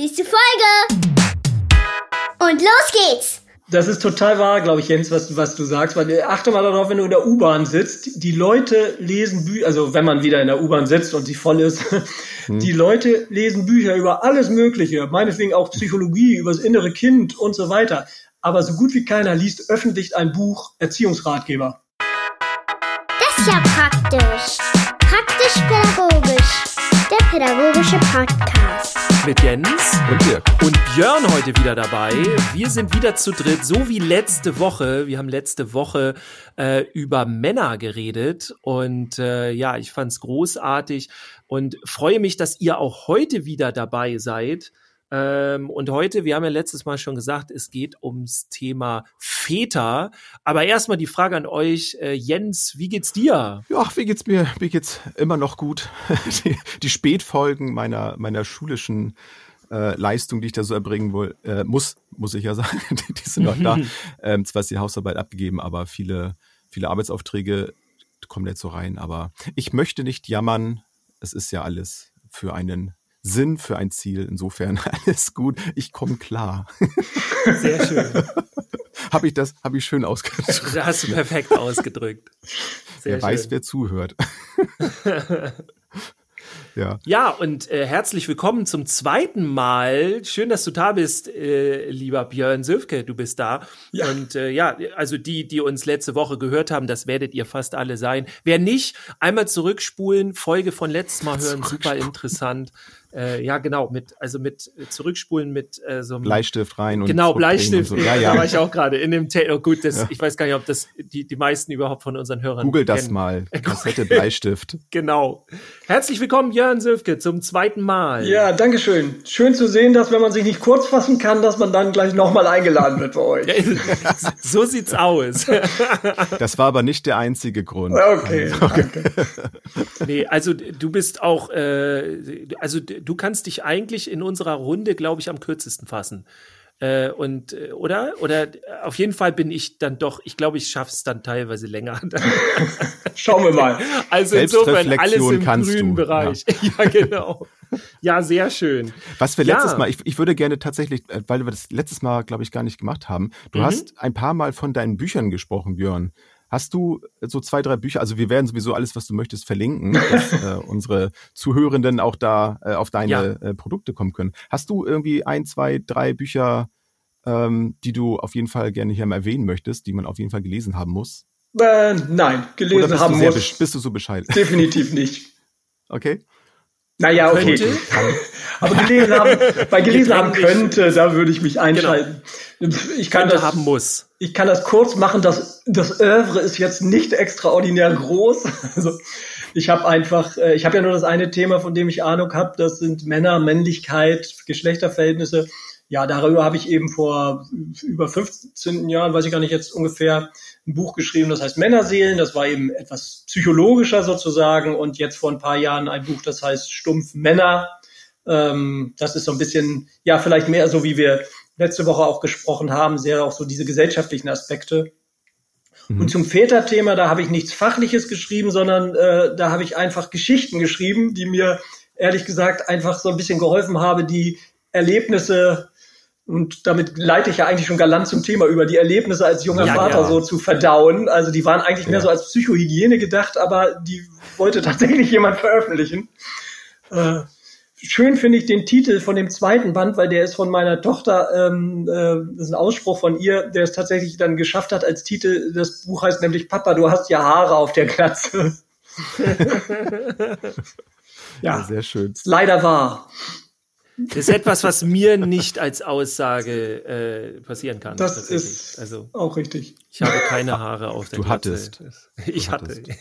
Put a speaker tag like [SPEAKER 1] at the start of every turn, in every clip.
[SPEAKER 1] Nächste Folge. Und los geht's.
[SPEAKER 2] Das ist total wahr, glaube ich, Jens, was, was du sagst. Weil äh, achte mal darauf, wenn du in der U-Bahn sitzt, die Leute lesen Bücher, also wenn man wieder in der U-Bahn sitzt und sie voll ist, hm. die Leute lesen Bücher über alles Mögliche, meinetwegen auch Psychologie, über das innere Kind und so weiter. Aber so gut wie keiner liest öffentlich ein Buch Erziehungsratgeber.
[SPEAKER 1] Das ist ja praktisch. Praktisch-pädagogisch. Der pädagogische Podcast
[SPEAKER 3] mit Jens und Dirk und Björn heute wieder dabei. Wir sind wieder zu dritt, so wie letzte Woche. Wir haben letzte Woche äh, über Männer geredet und äh, ja, ich fand's großartig und freue mich, dass ihr auch heute wieder dabei seid. Ähm, und heute, wir haben ja letztes Mal schon gesagt, es geht ums Thema Väter. Aber erstmal die Frage an euch, äh, Jens, wie geht's dir?
[SPEAKER 4] Ja, wie geht's mir? Mir geht's immer noch gut. die, die Spätfolgen meiner, meiner schulischen äh, Leistung, die ich da so erbringen will, äh, muss, muss ich ja sagen, die, die sind noch da. Ähm, zwar ist die Hausarbeit abgegeben, aber viele, viele Arbeitsaufträge kommen jetzt so rein. Aber ich möchte nicht jammern. Es ist ja alles für einen Sinn für ein Ziel. Insofern alles gut. Ich komme klar.
[SPEAKER 3] Sehr schön.
[SPEAKER 4] habe ich das, habe ich schön ausgedrückt.
[SPEAKER 3] Das hast du perfekt ausgedrückt.
[SPEAKER 4] Sehr wer schön. weiß, wer zuhört.
[SPEAKER 3] Ja. ja, und äh, herzlich willkommen zum zweiten Mal. Schön, dass du da bist, äh, lieber Björn Söfke, du bist da. Ja. Und äh, ja, also die, die uns letzte Woche gehört haben, das werdet ihr fast alle sein. Wer nicht, einmal zurückspulen, Folge von letztes Mal hören, super interessant. Äh, ja, genau, mit, also mit äh, Zurückspulen mit äh, so einem
[SPEAKER 4] Bleistift rein und
[SPEAKER 3] Genau, Bleistift, und so. ja, ja. da war ich auch gerade in dem Te oh, gut, das, ja. ich weiß gar nicht, ob das die, die meisten überhaupt von unseren Hörern
[SPEAKER 4] Google das kennen. mal. Kassette Bleistift.
[SPEAKER 3] genau. Herzlich willkommen, Jörn Söfke, zum zweiten Mal.
[SPEAKER 2] Ja, danke schön. Schön zu sehen, dass wenn man sich nicht kurz fassen kann, dass man dann gleich nochmal eingeladen wird bei euch.
[SPEAKER 3] so sieht's aus.
[SPEAKER 4] das war aber nicht der einzige Grund.
[SPEAKER 2] Okay, okay.
[SPEAKER 3] nee, also du bist auch, äh, also du kannst dich eigentlich in unserer Runde, glaube ich, am kürzesten fassen. Äh, und äh, oder oder auf jeden Fall bin ich dann doch, ich glaube, ich schaffe es dann teilweise länger.
[SPEAKER 2] Schauen wir mal.
[SPEAKER 3] Also insofern alles im grünen du. Bereich. Ja. ja. genau. Ja, sehr schön.
[SPEAKER 4] Was wir letztes ja. Mal, ich, ich würde gerne tatsächlich, äh, weil wir das letztes Mal, glaube ich, gar nicht gemacht haben. Du mhm. hast ein paar Mal von deinen Büchern gesprochen, Björn. Hast du so zwei, drei Bücher, also wir werden sowieso alles, was du möchtest, verlinken, dass äh, unsere Zuhörenden auch da äh, auf deine ja. äh, Produkte kommen können. Hast du irgendwie ein, zwei, drei Bücher, ähm, die du auf jeden Fall gerne hier mal erwähnen möchtest, die man auf jeden Fall gelesen haben muss?
[SPEAKER 2] Äh, nein, gelesen haben muss.
[SPEAKER 4] Bist du so Bescheid?
[SPEAKER 2] Definitiv nicht.
[SPEAKER 4] Okay.
[SPEAKER 2] Naja, okay. Könnte. Aber gelesen haben, bei gelesen haben könnte, da würde ich mich genau. einschalten.
[SPEAKER 3] Genau. Ich kann könnte das haben muss.
[SPEAKER 2] Ich kann das kurz machen. Das das Övre ist jetzt nicht extraordinär groß. Also ich habe einfach, äh, ich habe ja nur das eine Thema, von dem ich Ahnung habe. Das sind Männer, Männlichkeit, Geschlechterverhältnisse. Ja, darüber habe ich eben vor über 15 Jahren, weiß ich gar nicht jetzt ungefähr, ein Buch geschrieben, das heißt Männerseelen. Das war eben etwas psychologischer sozusagen. Und jetzt vor ein paar Jahren ein Buch, das heißt Stumpf Männer. Ähm, das ist so ein bisschen, ja, vielleicht mehr so, wie wir letzte Woche auch gesprochen haben, sehr auch so diese gesellschaftlichen Aspekte. Mhm. Und zum Väterthema, da habe ich nichts Fachliches geschrieben, sondern äh, da habe ich einfach Geschichten geschrieben, die mir ehrlich gesagt einfach so ein bisschen geholfen haben, die Erlebnisse und damit leite ich ja eigentlich schon galant zum Thema über die Erlebnisse als junger ja, Vater ja. so zu verdauen. Also die waren eigentlich ja. mehr so als Psychohygiene gedacht, aber die wollte tatsächlich jemand veröffentlichen. Äh, schön finde ich den Titel von dem zweiten Band, weil der ist von meiner Tochter, ähm, äh, das ist ein Ausspruch von ihr, der es tatsächlich dann geschafft hat als Titel. Das Buch heißt nämlich Papa, du hast ja Haare auf der Glatze.
[SPEAKER 4] ja, sehr schön.
[SPEAKER 2] Leider wahr.
[SPEAKER 3] Das ist etwas, was mir nicht als Aussage äh, passieren kann.
[SPEAKER 2] Das ist also, auch richtig.
[SPEAKER 3] Ich habe keine Haare auf der
[SPEAKER 4] Du Glatze. hattest.
[SPEAKER 3] Ich du hatte, hattest.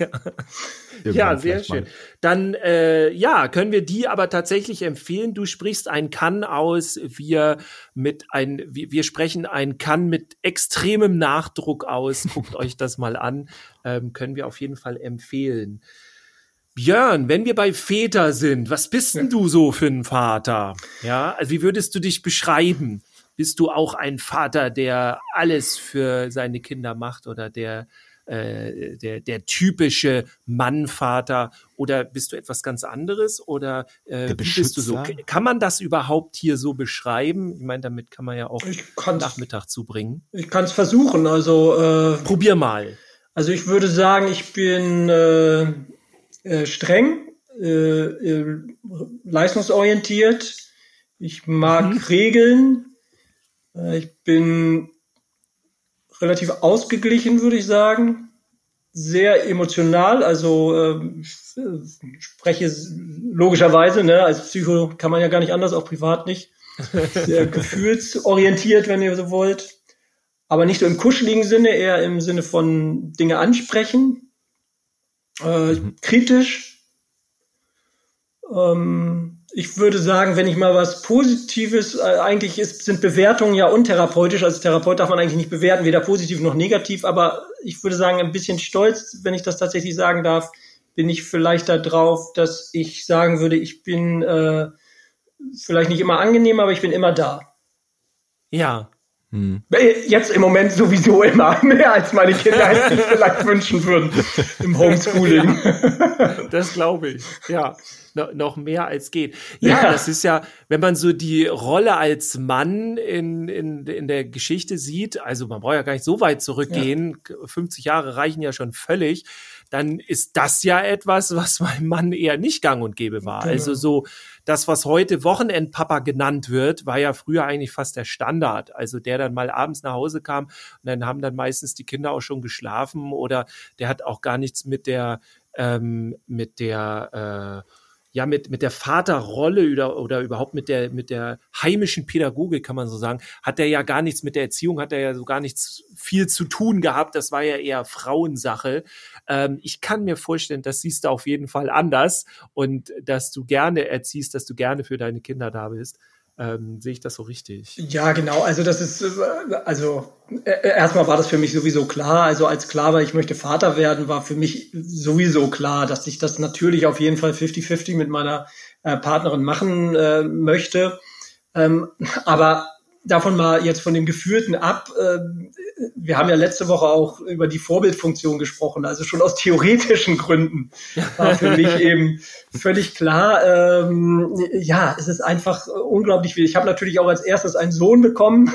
[SPEAKER 3] ja. ja sehr schön. Mal. Dann, äh, ja, können wir die aber tatsächlich empfehlen. Du sprichst ein Kann aus. Wir mit ein, wir, wir sprechen ein Kann mit extremem Nachdruck aus. Guckt euch das mal an. Ähm, können wir auf jeden Fall empfehlen. Björn, wenn wir bei Väter sind, was bist denn du so für ein Vater? Ja, also wie würdest du dich beschreiben? Bist du auch ein Vater, der alles für seine Kinder macht oder der äh, der, der typische Mannvater oder bist du etwas ganz anderes oder äh, wie bist du so? Kann man das überhaupt hier so beschreiben? Ich meine, damit kann man ja auch Nachmittag zubringen.
[SPEAKER 2] Ich kann es versuchen, also
[SPEAKER 3] äh, probier mal.
[SPEAKER 2] Also ich würde sagen, ich bin äh, streng, äh, äh leistungsorientiert. Ich mag mhm. Regeln. Äh, ich bin relativ ausgeglichen, würde ich sagen. Sehr emotional, also äh, spreche logischerweise, ne, als Psycho kann man ja gar nicht anders, auch privat nicht. Sehr gefühlsorientiert, wenn ihr so wollt. Aber nicht so im kuscheligen Sinne, eher im Sinne von Dinge ansprechen. Äh, mhm. Kritisch. Ähm, ich würde sagen, wenn ich mal was Positives, äh, eigentlich ist, sind Bewertungen ja untherapeutisch. Als Therapeut darf man eigentlich nicht bewerten, weder positiv noch negativ. Aber ich würde sagen, ein bisschen stolz, wenn ich das tatsächlich sagen darf, bin ich vielleicht da drauf, dass ich sagen würde, ich bin äh, vielleicht nicht immer angenehm, aber ich bin immer da.
[SPEAKER 3] Ja.
[SPEAKER 2] Hm. Jetzt im Moment sowieso immer mehr, als meine Kinder es sich vielleicht wünschen würden im Homeschooling.
[SPEAKER 3] Das glaube ich, ja no, noch mehr als geht. Ja, ja, das ist ja, wenn man so die Rolle als Mann in, in, in der Geschichte sieht, also man braucht ja gar nicht so weit zurückgehen, ja. 50 Jahre reichen ja schon völlig, dann ist das ja etwas, was meinem Mann eher nicht gang und gäbe war. Genau. Also so das, was heute Wochenendpapa genannt wird, war ja früher eigentlich fast der Standard. Also der dann mal abends nach Hause kam und dann haben dann meistens die Kinder auch schon geschlafen oder der hat auch gar nichts mit der ähm, mit der äh, ja mit, mit der Vaterrolle oder, oder überhaupt mit der, mit der heimischen Pädagogik, kann man so sagen, hat er ja gar nichts mit der Erziehung, hat er ja so gar nichts viel zu tun gehabt. Das war ja eher Frauensache. Ähm, ich kann mir vorstellen, das siehst du auf jeden Fall anders und dass du gerne erziehst, dass du gerne für deine Kinder da bist. Ähm, sehe ich das so richtig?
[SPEAKER 2] Ja, genau. Also das ist, äh, also äh, erstmal war das für mich sowieso klar. Also als klar war, ich möchte Vater werden, war für mich sowieso klar, dass ich das natürlich auf jeden Fall 50-50 mit meiner äh, Partnerin machen äh, möchte. Ähm, aber davon mal jetzt von dem Geführten ab. Äh, wir haben ja letzte Woche auch über die Vorbildfunktion gesprochen, also schon aus theoretischen Gründen war für mich eben völlig klar, ähm, ja, es ist einfach unglaublich viel. Ich habe natürlich auch als erstes einen Sohn bekommen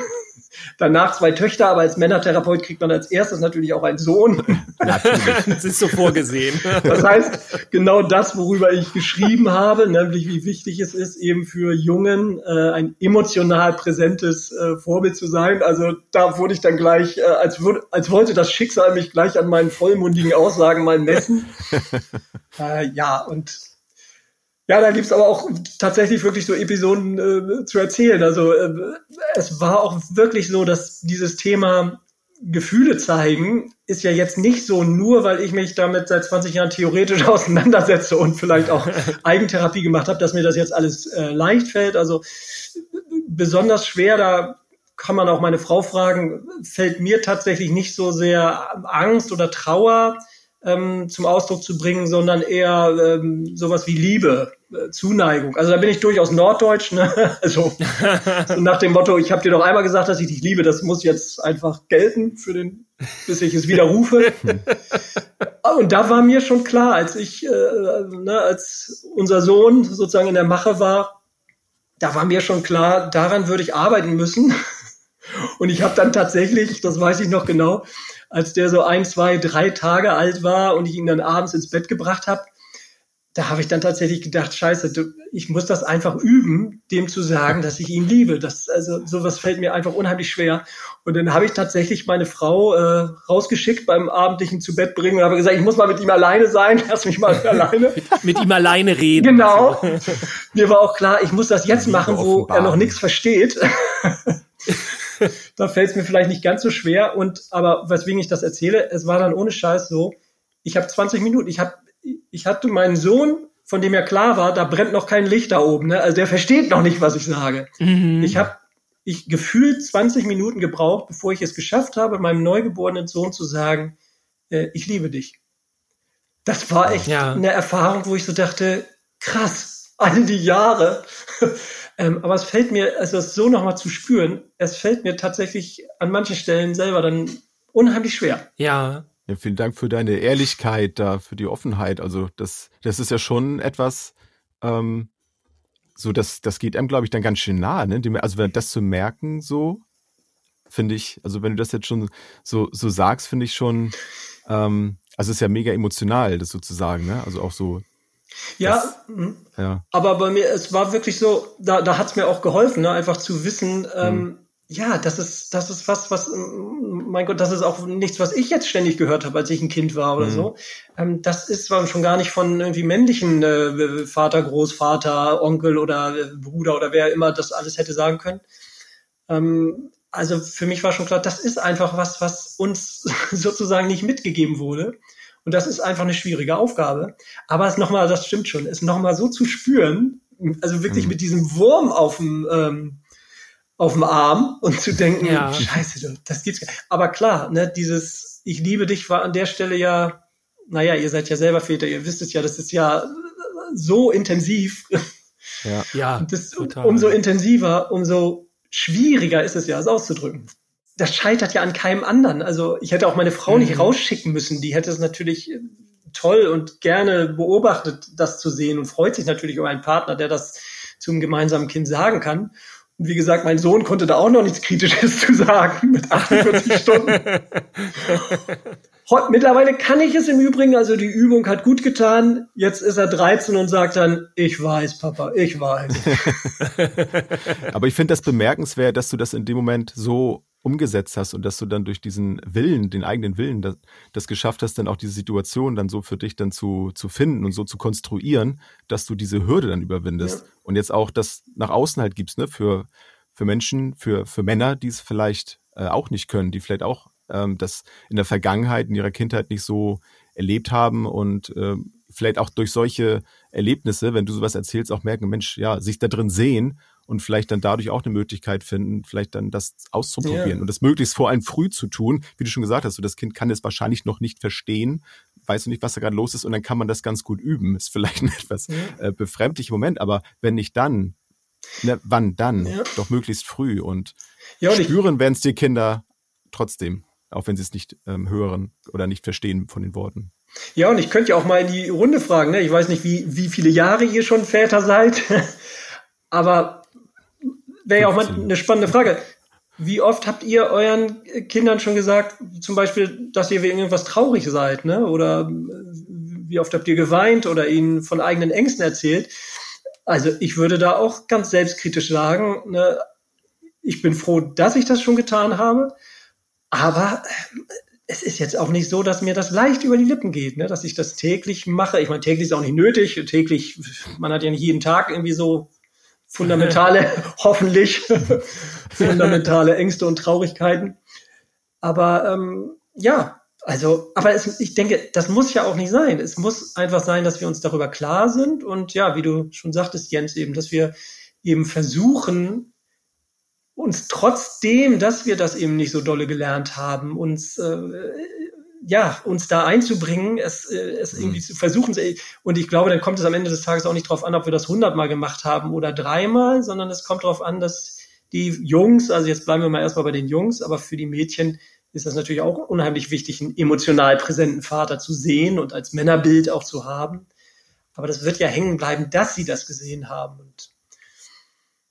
[SPEAKER 2] danach zwei Töchter, aber als Männertherapeut kriegt man als erstes natürlich auch einen Sohn.
[SPEAKER 3] Natürlich. das ist so vorgesehen.
[SPEAKER 2] Das heißt, genau das, worüber ich geschrieben habe, nämlich wie wichtig es ist, eben für Jungen äh, ein emotional präsentes äh, Vorbild zu sein. Also da wurde ich dann gleich, äh, als, würde, als wollte das Schicksal mich gleich an meinen vollmundigen Aussagen mal messen. äh, ja, und ja, da gibt's aber auch tatsächlich wirklich so Episoden äh, zu erzählen. Also äh, es war auch wirklich so, dass dieses Thema Gefühle zeigen ist ja jetzt nicht so nur, weil ich mich damit seit 20 Jahren theoretisch auseinandersetze und vielleicht auch Eigentherapie gemacht habe, dass mir das jetzt alles äh, leicht fällt. Also besonders schwer, da kann man auch meine Frau fragen, fällt mir tatsächlich nicht so sehr Angst oder Trauer ähm, zum Ausdruck zu bringen, sondern eher ähm, sowas wie Liebe, äh, Zuneigung. Also da bin ich durchaus norddeutsch, ne? Also so nach dem Motto, ich habe dir doch einmal gesagt, dass ich dich liebe, das muss jetzt einfach gelten für den, bis ich es wieder rufe. Und da war mir schon klar, als ich, äh, ne, als unser Sohn sozusagen in der Mache war, da war mir schon klar, daran würde ich arbeiten müssen. Und ich habe dann tatsächlich, das weiß ich noch genau, als der so ein, zwei, drei Tage alt war und ich ihn dann abends ins Bett gebracht habe, da habe ich dann tatsächlich gedacht, scheiße, du, ich muss das einfach üben, dem zu sagen, dass ich ihn liebe. Das, also sowas fällt mir einfach unheimlich schwer. Und dann habe ich tatsächlich meine Frau äh, rausgeschickt beim abendlichen zu Bett bringen und habe gesagt, ich muss mal mit ihm alleine sein, lass mich mal alleine.
[SPEAKER 3] mit ihm alleine reden.
[SPEAKER 2] Genau. Mir war auch klar, ich muss das jetzt machen, wo er noch nichts versteht. da fällt es mir vielleicht nicht ganz so schwer. Und aber weswegen ich das erzähle, es war dann ohne Scheiß so, ich habe 20 Minuten, ich habe, ich hatte meinen Sohn, von dem ja klar war, da brennt noch kein Licht da oben, ne? Also der versteht noch nicht, was ich sage. Mhm. Ich habe ich gefühlt 20 Minuten gebraucht, bevor ich es geschafft habe, meinem neugeborenen Sohn zu sagen, äh, ich liebe dich. Das war echt ja. eine Erfahrung, wo ich so dachte, krass, all die Jahre ähm, aber es fällt mir, also es so nochmal zu spüren, es fällt mir tatsächlich an manchen Stellen selber dann unheimlich schwer.
[SPEAKER 3] Ja,
[SPEAKER 4] Ja, vielen Dank für deine Ehrlichkeit da, für die Offenheit. Also das, das ist ja schon etwas, ähm, so das, das geht einem, glaube ich, dann ganz schön nahe. Ne? Also wenn das zu merken, so finde ich, also wenn du das jetzt schon so, so sagst, finde ich schon, ähm, also es ist ja mega emotional, das sozusagen, ne? Also auch so.
[SPEAKER 2] Ja, das, mhm. ja. aber bei mir, es war wirklich so, da, da hat es mir auch geholfen, ne? einfach zu wissen, ähm, mhm. ja, das ist, das ist was, was, mein Gott, das ist auch nichts, was ich jetzt ständig gehört habe, als ich ein Kind war oder mhm. so. Ähm, das ist zwar schon gar nicht von irgendwie männlichen äh, Vater, Großvater, Onkel oder äh, Bruder oder wer immer das alles hätte sagen können. Ähm, also für mich war schon klar, das ist einfach was, was uns sozusagen nicht mitgegeben wurde. Und das ist einfach eine schwierige Aufgabe. Aber es nochmal, das stimmt schon, es nochmal so zu spüren, also wirklich mhm. mit diesem Wurm auf dem, ähm, auf dem Arm und zu denken, ja. scheiße, das geht's. Aber klar, ne, dieses Ich liebe dich war an der Stelle ja, naja, ihr seid ja selber Väter, ihr wisst es ja, das ist ja so intensiv.
[SPEAKER 3] Ja, ja
[SPEAKER 2] das, total. Umso intensiver, umso schwieriger ist es ja, es auszudrücken. Das scheitert ja an keinem anderen. Also ich hätte auch meine Frau mhm. nicht rausschicken müssen. Die hätte es natürlich äh, toll und gerne beobachtet, das zu sehen und freut sich natürlich über einen Partner, der das zum gemeinsamen Kind sagen kann. Und wie gesagt, mein Sohn konnte da auch noch nichts Kritisches zu sagen mit 48 Stunden. Mittlerweile kann ich es im Übrigen, also die Übung hat gut getan. Jetzt ist er 13 und sagt dann, ich weiß, Papa, ich weiß.
[SPEAKER 4] Aber ich finde das bemerkenswert, dass du das in dem Moment so umgesetzt hast und dass du dann durch diesen Willen, den eigenen Willen, das, das geschafft hast, dann auch diese Situation dann so für dich dann zu, zu finden und so zu konstruieren, dass du diese Hürde dann überwindest. Ja. Und jetzt auch das nach außen halt gibst, ne, für, für Menschen, für, für Männer, die es vielleicht äh, auch nicht können, die vielleicht auch ähm, das in der Vergangenheit, in ihrer Kindheit nicht so erlebt haben und ähm, vielleicht auch durch solche Erlebnisse, wenn du sowas erzählst, auch merken, Mensch, ja, sich da drin sehen und vielleicht dann dadurch auch eine Möglichkeit finden, vielleicht dann das auszuprobieren ja. und das möglichst vor allem früh zu tun. Wie du schon gesagt hast, so das Kind kann es wahrscheinlich noch nicht verstehen, weiß nicht, was da gerade los ist und dann kann man das ganz gut üben. Ist vielleicht ein etwas ja. äh, befremdlicher Moment, aber wenn nicht dann, ne, wann dann? Ja. Doch möglichst früh und, ja, und spüren werden es die Kinder trotzdem auch wenn sie es nicht ähm, hören oder nicht verstehen von den Worten.
[SPEAKER 2] Ja, und ich könnte ja auch mal in die Runde fragen, ne? ich weiß nicht, wie, wie viele Jahre ihr schon Väter seid, aber wäre ja auch mal eine spannende Frage. Wie oft habt ihr euren Kindern schon gesagt, zum Beispiel, dass ihr wegen irgendwas traurig seid, ne? Oder wie oft habt ihr geweint oder ihnen von eigenen Ängsten erzählt? Also ich würde da auch ganz selbstkritisch sagen, ne? ich bin froh, dass ich das schon getan habe. Aber äh, es ist jetzt auch nicht so, dass mir das leicht über die Lippen geht, ne? dass ich das täglich mache. Ich meine, täglich ist auch nicht nötig. Täglich, man hat ja nicht jeden Tag irgendwie so fundamentale, hoffentlich fundamentale Ängste und Traurigkeiten. Aber ähm, ja, also, aber es, ich denke, das muss ja auch nicht sein. Es muss einfach sein, dass wir uns darüber klar sind und ja, wie du schon sagtest, Jens, eben, dass wir eben versuchen, uns trotzdem, dass wir das eben nicht so dolle gelernt haben, uns äh, ja uns da einzubringen, es, äh, es mhm. irgendwie zu versuchen. Und ich glaube, dann kommt es am Ende des Tages auch nicht darauf an, ob wir das hundertmal gemacht haben oder dreimal, sondern es kommt darauf an, dass die Jungs, also jetzt bleiben wir mal erstmal bei den Jungs, aber für die Mädchen ist das natürlich auch unheimlich wichtig, einen emotional präsenten Vater zu sehen und als Männerbild auch zu haben. Aber das wird ja hängen bleiben, dass sie das gesehen haben. Und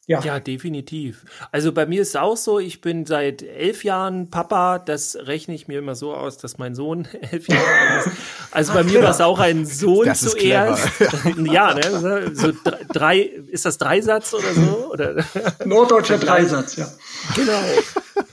[SPEAKER 3] ja. ja, definitiv. Also bei mir ist es auch so, ich bin seit elf Jahren Papa. Das rechne ich mir immer so aus, dass mein Sohn elf Jahre alt ist. Also bei mir war es auch ein Sohn das zuerst. ja, ne? So drei, ist das Dreisatz oder so? Oder?
[SPEAKER 2] Norddeutscher Dreisatz, ja.
[SPEAKER 3] Genau.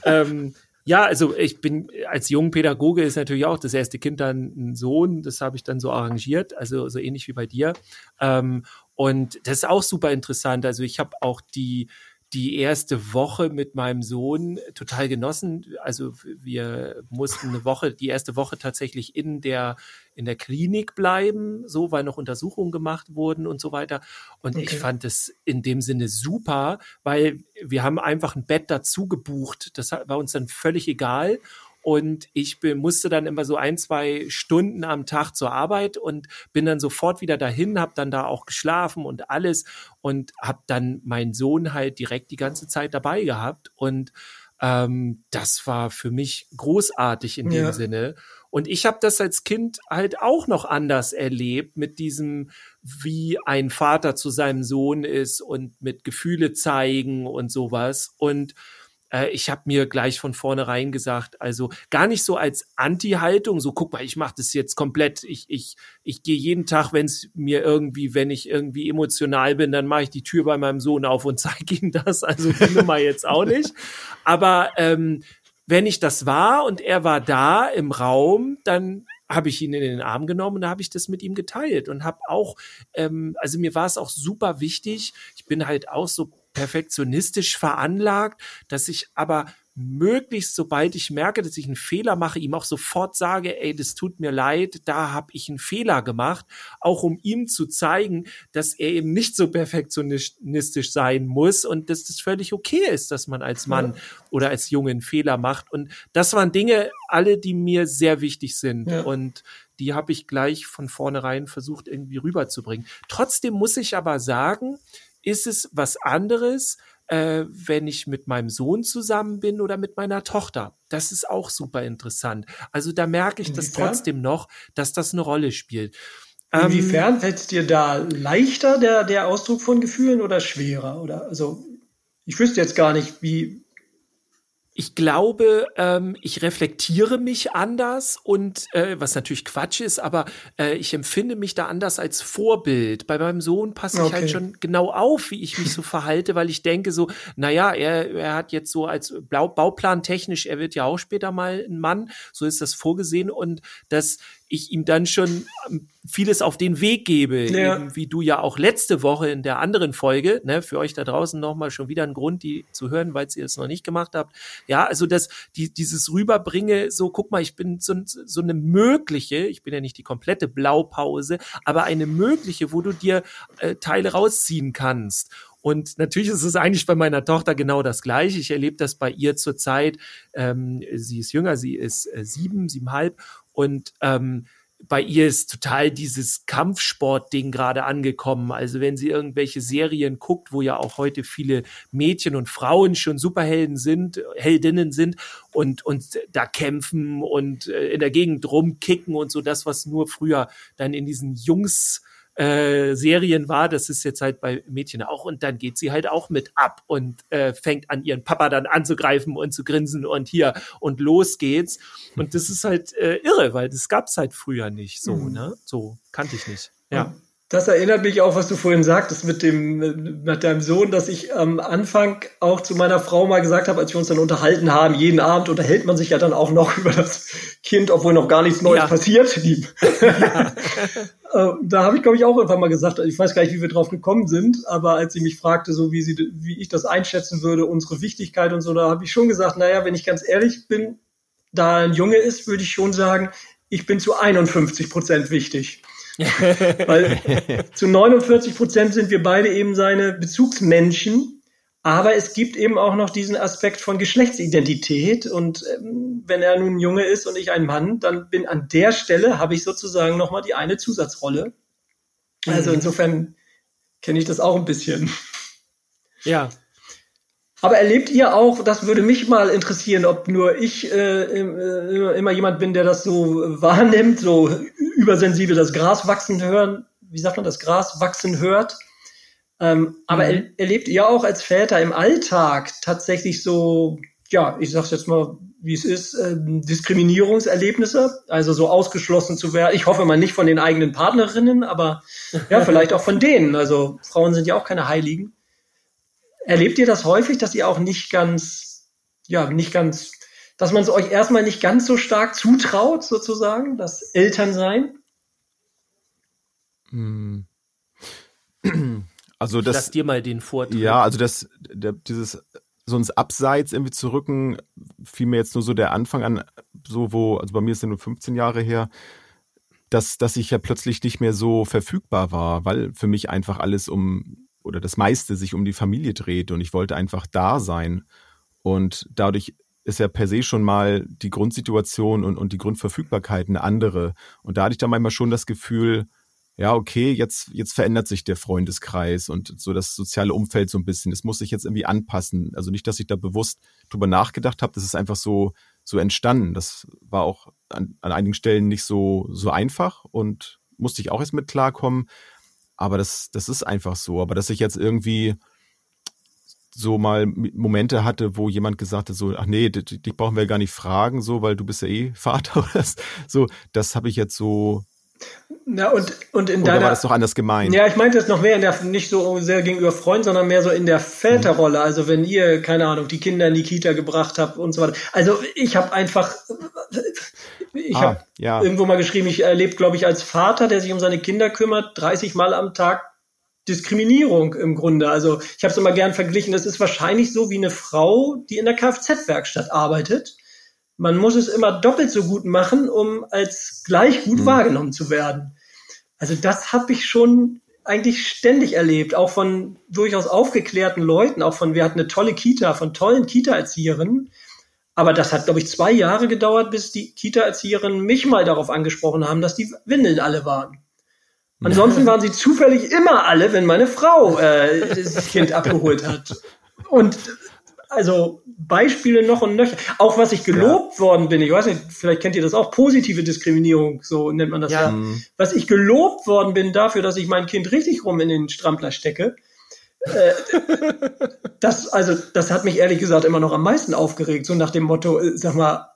[SPEAKER 3] ähm, ja, also ich bin als Jungpädagoge ist natürlich auch das erste Kind dann ein Sohn. Das habe ich dann so arrangiert, also so ähnlich wie bei dir. Ähm, und das ist auch super interessant. Also ich habe auch die die erste Woche mit meinem Sohn total genossen. Also wir mussten eine Woche, die erste Woche tatsächlich in der, in der Klinik bleiben, so, weil noch Untersuchungen gemacht wurden und so weiter. Und okay. ich fand es in dem Sinne super, weil wir haben einfach ein Bett dazu gebucht. Das war uns dann völlig egal. Und ich bin, musste dann immer so ein, zwei Stunden am Tag zur Arbeit und bin dann sofort wieder dahin, habe dann da auch geschlafen und alles und habe dann meinen Sohn halt direkt die ganze Zeit dabei gehabt. Und Ähm, das war für mich großartig in dem
[SPEAKER 2] Ja.
[SPEAKER 3] Sinne. Und ich habe das als Kind halt auch noch anders erlebt mit diesem, wie ein Vater zu seinem Sohn ist und mit Gefühle zeigen und sowas. Und äh, ich habe mir gleich von vornherein gesagt, also gar nicht so als Anti-Haltung, so guck mal, ich mache das jetzt komplett, ich, ich, ich gehe jeden Tag, wenn es mir irgendwie, wenn ich irgendwie emotional bin, dann mache ich die Tür bei meinem Sohn auf und zeige ihm das. Also die Nummer jetzt auch nicht. Aber ähm, wenn ich das war und er war da im Raum, dann habe ich ihn in den Arm genommen und habe ich das mit ihm geteilt und habe auch, ähm, also mir war es auch super wichtig. Ich bin halt auch so perfektionistisch veranlagt, dass ich aber möglichst, sobald ich merke, dass ich einen Fehler mache, ihm auch sofort sage, ey, das tut mir leid, da habe ich einen Fehler gemacht, auch um ihm zu zeigen, dass er eben nicht so perfektionistisch sein muss und dass das völlig okay ist, dass man als Mann oder als Junge einen Fehler macht. Und das waren Dinge, alle, die mir sehr wichtig sind.
[SPEAKER 2] Ja.
[SPEAKER 3] Und die habe ich gleich von vornherein versucht, irgendwie rüberzubringen. Trotzdem muss ich aber sagen, ist es was anderes, äh, wenn ich mit meinem Sohn zusammen bin oder mit meiner Tochter. Das ist auch super interessant. Also da merke ich das
[SPEAKER 2] Inwiefern?
[SPEAKER 3] trotzdem noch, dass das eine Rolle spielt. Ähm,
[SPEAKER 2] Inwiefern fällt es dir da leichter, der, der Ausdruck von Gefühlen oder schwerer? Oder also ich wüsste jetzt gar nicht, wie.
[SPEAKER 3] Ich glaube, ähm, ich reflektiere mich anders und äh, was natürlich Quatsch ist, aber äh, ich empfinde mich da anders als Vorbild. Bei meinem Sohn passe ich
[SPEAKER 2] Okay.
[SPEAKER 3] halt schon genau auf, wie ich mich so verhalte, weil ich denke so, naja, er, er hat jetzt so als Blau, Bauplan technisch, er wird ja auch später mal ein Mann, so ist das vorgesehen und dass ich ihm dann schon ähm, vieles auf den Weg gebe,
[SPEAKER 2] Ja.
[SPEAKER 3] eben wie du ja auch letzte Woche in der anderen Folge, ne, für euch da draußen nochmal schon wieder ein Grund, die zu hören, weil ihr es noch nicht gemacht habt. Ja, also das, die, dieses Rüberbringe, so guck mal, ich bin so, so eine mögliche, ich bin ja nicht die komplette Blaupause, aber eine mögliche, wo du dir äh, Teile rausziehen kannst. Und natürlich ist es eigentlich bei meiner Tochter genau das Gleiche. Ich erlebe das bei ihr zurzeit. Ähm, sie ist jünger, sie ist äh, sieben, siebenhalb. Und ähm, bei ihr ist total dieses Kampfsport-Ding gerade angekommen. Also wenn sie irgendwelche Serien guckt, wo ja auch heute viele Mädchen und Frauen schon Superhelden sind, Heldinnen sind und, und da kämpfen und äh, in der Gegend rumkicken und so das, was nur früher dann in diesen Jungs äh, Serien war, das ist jetzt halt bei Mädchen auch und dann geht sie halt auch mit ab und äh, fängt an ihren Papa dann anzugreifen und zu grinsen und hier und los geht's und das ist halt äh, irre, weil das gab's halt früher nicht so,
[SPEAKER 2] Mhm.
[SPEAKER 3] ne? So kannte ich nicht. Ja.
[SPEAKER 2] Das erinnert mich auch, was du vorhin sagtest mit dem mit deinem Sohn, dass ich am Anfang auch zu meiner Frau mal gesagt habe, als wir uns dann unterhalten haben, jeden Abend unterhält man sich ja dann auch noch über das Kind, obwohl noch gar nichts Neues
[SPEAKER 3] Ja.
[SPEAKER 2] passiert. Die, Äh, da habe ich, glaube ich, auch irgendwann mal gesagt, ich weiß gar nicht, wie wir drauf gekommen sind, aber als sie mich fragte, so wie sie, wie ich das einschätzen würde, unsere Wichtigkeit und so, da habe ich schon gesagt, naja, wenn ich ganz ehrlich bin, da ein Junge ist, würde ich schon sagen, ich bin zu 51 Prozent wichtig. Weil zu 49 Prozent sind wir beide eben seine Bezugsmenschen. Aber es gibt eben auch noch diesen Aspekt von Geschlechtsidentität. Und ähm, wenn er nun ein Junge ist und ich ein Mann, dann bin an der Stelle, habe ich sozusagen nochmal die eine Zusatzrolle. Also
[SPEAKER 3] Mhm.
[SPEAKER 2] insofern kenne ich das auch ein bisschen.
[SPEAKER 3] Ja.
[SPEAKER 2] Aber erlebt ihr auch, das würde mich mal interessieren, ob nur ich äh, äh, immer jemand bin, der das so wahrnimmt, so übersensibel das Gras wachsen hören, wie sagt man, das Gras wachsen hört. Ähm, aber
[SPEAKER 3] Mhm.
[SPEAKER 2] er, erlebt ihr auch als Väter im Alltag tatsächlich so, ja, ich sag's jetzt mal, wie es ist, ähm, Diskriminierungserlebnisse, also so ausgeschlossen zu werden. Ich hoffe mal nicht von den eigenen Partnerinnen, aber ja, vielleicht auch von denen. Also Frauen sind ja auch keine Heiligen. Erlebt ihr das häufig, dass ihr auch nicht ganz, ja, nicht ganz, dass man es euch erstmal nicht ganz so stark zutraut, sozusagen, das Elternsein?
[SPEAKER 4] Hm. Also
[SPEAKER 3] Ich lass
[SPEAKER 4] das,
[SPEAKER 3] dir mal den Vortritt.
[SPEAKER 4] ja, also das, der, dieses so ins Abseits irgendwie zu rücken, fiel mir jetzt nur so der Anfang an, so wo, also bei mir ist ja nur 15 Jahre her, dass, dass ich ja plötzlich nicht mehr so verfügbar war, weil für mich einfach alles um, oder das meiste sich um die Familie dreht und ich wollte einfach da sein. Und dadurch ist ja per se schon mal die Grundsituation und, und die Grundverfügbarkeit eine andere. Und da hatte ich dann manchmal schon das Gefühl, ja, okay, jetzt, jetzt verändert sich der Freundeskreis und so das soziale Umfeld so ein bisschen. Das muss sich jetzt irgendwie anpassen. Also nicht, dass ich da bewusst drüber nachgedacht habe, das ist einfach so, so entstanden. Das war auch an, an einigen Stellen nicht so, so einfach und musste ich auch erst mit klarkommen. Aber das, das ist einfach so. Aber dass ich jetzt irgendwie so mal Momente hatte, wo jemand gesagt hat, so, ach nee, dich, dich brauchen wir gar nicht fragen, so, weil du bist ja eh Vater oder so, das habe ich jetzt so
[SPEAKER 2] na, und, und in
[SPEAKER 4] Oder
[SPEAKER 2] deiner.
[SPEAKER 4] war das doch anders gemeint?
[SPEAKER 2] Ja, ich meinte es noch mehr in der, nicht so sehr gegenüber Freunden, sondern mehr so in der Väterrolle.
[SPEAKER 4] Mhm.
[SPEAKER 2] Also wenn ihr, keine Ahnung, die Kinder in die Kita gebracht habt und so weiter. Also ich habe einfach, ich
[SPEAKER 4] Ah,
[SPEAKER 2] habe
[SPEAKER 4] ja.
[SPEAKER 2] irgendwo mal geschrieben, ich erlebe, glaube ich, als Vater, der sich um seine Kinder kümmert, 30 Mal am Tag Diskriminierung im Grunde. Also ich habe es immer gern verglichen, das ist wahrscheinlich so wie eine Frau, die in der Kfz-Werkstatt arbeitet. Man muss es immer doppelt so gut machen, um als gleich gut
[SPEAKER 4] Mhm.
[SPEAKER 2] wahrgenommen zu werden. Also das habe ich schon eigentlich ständig erlebt, auch von durchaus aufgeklärten Leuten, auch von, wir hatten eine tolle Kita, von tollen Kita-Erzieherinnen. Aber das hat, glaube ich, zwei Jahre gedauert, bis die Kita-Erzieherinnen mich mal darauf angesprochen haben, dass die Windeln alle waren. Ansonsten waren sie zufällig immer alle, wenn meine Frau äh, das Kind abgeholt hat. Und also Beispiele noch und nöcher. Auch was ich gelobt worden bin, ich weiß nicht, vielleicht kennt ihr das auch, positive Diskriminierung, so nennt man das
[SPEAKER 3] Ja.
[SPEAKER 2] ja.
[SPEAKER 4] Mhm.
[SPEAKER 2] Was ich gelobt worden bin dafür, dass ich mein Kind richtig rum in den Strampler stecke. Äh, das, also, das hat mich ehrlich gesagt immer noch am meisten aufgeregt, so nach dem Motto, äh, sag mal,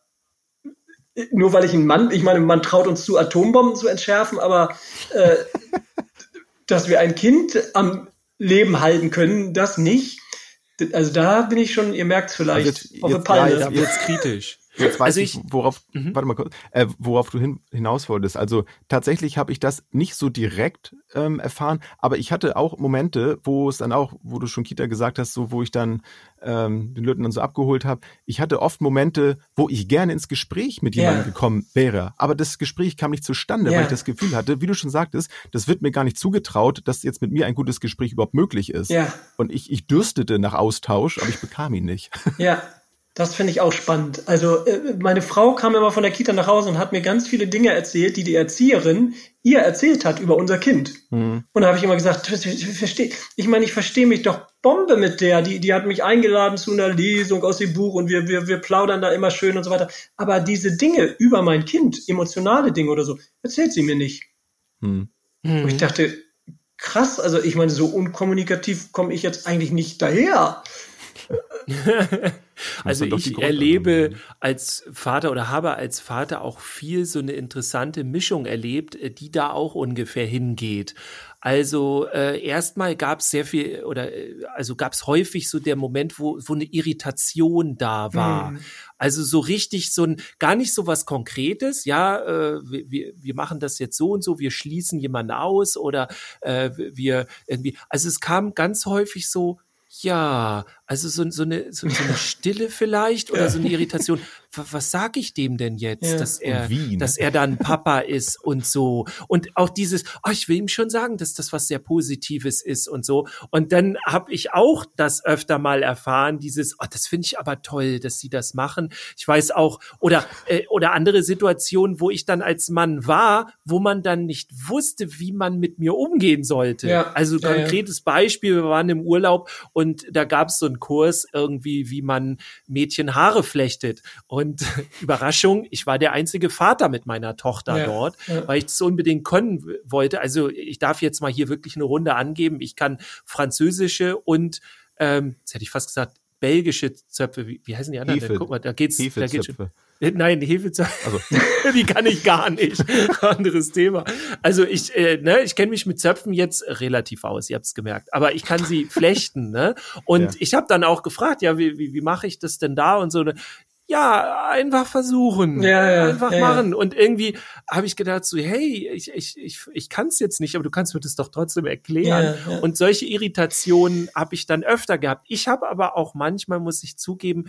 [SPEAKER 2] nur weil ich ein Mann, ich meine, man traut uns zu, Atombomben zu entschärfen, aber äh, dass wir ein Kind am Leben halten können, das nicht. Also da bin ich schon, ihr merkt es vielleicht,
[SPEAKER 4] Also jetzt-
[SPEAKER 2] auf der
[SPEAKER 4] jetzt-
[SPEAKER 2] Palme.
[SPEAKER 4] ja,
[SPEAKER 3] Da
[SPEAKER 4] jetzt-
[SPEAKER 3] wird's kritisch.
[SPEAKER 4] Jetzt weiß
[SPEAKER 3] Also
[SPEAKER 4] ich,
[SPEAKER 3] ich-
[SPEAKER 4] worauf,
[SPEAKER 3] Mhm.
[SPEAKER 4] warte mal kurz, äh, worauf du hin, hinaus wolltest. Also tatsächlich habe ich das nicht so direkt ähm, erfahren, aber ich hatte auch Momente, wo es dann auch, wo du schon Kita gesagt hast, so wo ich dann ähm, den Leuten dann so abgeholt habe. Ich hatte oft Momente, wo ich gerne ins Gespräch mit jemandem
[SPEAKER 2] Ja.
[SPEAKER 4] gekommen wäre, aber das Gespräch kam nicht zustande,
[SPEAKER 2] Ja.
[SPEAKER 4] weil ich das Gefühl hatte, wie du schon sagtest, das wird mir gar nicht zugetraut, dass jetzt mit mir ein gutes Gespräch überhaupt möglich ist.
[SPEAKER 2] Ja.
[SPEAKER 4] Und ich, ich dürstete nach Austausch, aber ich bekam ihn nicht.
[SPEAKER 2] Ja, das finde ich auch spannend. Also äh, meine Frau kam immer von der Kita nach Hause und hat mir ganz viele Dinge erzählt, die die Erzieherin ihr erzählt hat über unser Kind.
[SPEAKER 4] Mhm.
[SPEAKER 2] Und da habe ich immer gesagt, versteh, ich meine, ich verstehe mich doch Bombe mit der. Die, die hat mich eingeladen zu einer Lesung aus dem Buch und wir, wir, wir plaudern da immer schön und so weiter. Aber diese Dinge über mein Kind, emotionale Dinge oder so, erzählt sie mir nicht.
[SPEAKER 4] Hm.
[SPEAKER 2] Und ich dachte, krass, also ich meine, so unkommunikativ komme ich jetzt eigentlich nicht daher.
[SPEAKER 3] Also ich erlebe als Vater oder habe als Vater auch viel so eine interessante Mischung erlebt, äh, die da auch ungefähr hingeht. Also äh, erstmal gab es sehr viel oder äh, also gab es häufig so der Moment, wo, wo eine Irritation da war.
[SPEAKER 2] Mhm.
[SPEAKER 3] Also so richtig so ein, gar nicht so was Konkretes, ja, äh, wir, wir- wir machen das jetzt so und so, wir schließen jemanden aus oder äh, wir irgendwie, also es kam ganz häufig so, ja, also so, so, eine, so, so eine Stille vielleicht oder
[SPEAKER 2] Ja.
[SPEAKER 3] so eine Irritation. Was, was sag ich dem denn jetzt,
[SPEAKER 2] Ja.
[SPEAKER 3] dass er,
[SPEAKER 4] ne?
[SPEAKER 3] dass er dann Papa ist und so und auch dieses, oh, ich will ihm schon sagen, dass das was sehr Positives ist und so. Und dann habe ich auch das öfter mal erfahren, dieses, oh, das finde ich aber toll, dass sie das machen. Ich weiß auch oder äh, oder andere Situationen, wo ich dann als Mann war, wo man dann nicht wusste, wie man mit mir umgehen sollte.
[SPEAKER 2] Ja.
[SPEAKER 3] Also
[SPEAKER 2] Ja, ja.
[SPEAKER 3] konkretes Beispiel, wir waren im Urlaub und da gab es so einen Kurs irgendwie, wie man Mädchen Haare flechtet. Und Überraschung, ich war der einzige Vater mit meiner Tochter
[SPEAKER 2] Ja,
[SPEAKER 3] dort,
[SPEAKER 2] ja.
[SPEAKER 3] weil ich es unbedingt können wollte. Also ich darf jetzt mal hier wirklich eine Runde angeben. Ich kann französische und, ähm, jetzt hätte ich fast gesagt, belgische Zöpfe. Wie, wie heißen die anderen?
[SPEAKER 4] Hefe-
[SPEAKER 3] Guck mal, da geht's, da geht's.
[SPEAKER 4] Hefezöpfe.
[SPEAKER 3] Nein, Hefezöpfe.
[SPEAKER 4] Also.
[SPEAKER 3] die kann ich gar nicht. Anderes Thema. Also ich, äh, ne, ich kenne mich mit Zöpfen jetzt relativ aus, ihr habt es gemerkt. Aber ich kann sie flechten, ne? Und
[SPEAKER 4] Ja.
[SPEAKER 3] ich habe dann auch gefragt, ja, wie, wie, wie mache ich das denn da und so. Ja, einfach versuchen.
[SPEAKER 2] Ja, ja,
[SPEAKER 3] einfach
[SPEAKER 2] ja,
[SPEAKER 3] machen. Und irgendwie habe ich gedacht, so, hey, ich, ich, ich, ich kann es jetzt nicht, aber du kannst mir das doch trotzdem erklären. Und solche Irritationen habe ich dann öfter gehabt. Ich habe aber auch manchmal, muss ich zugeben,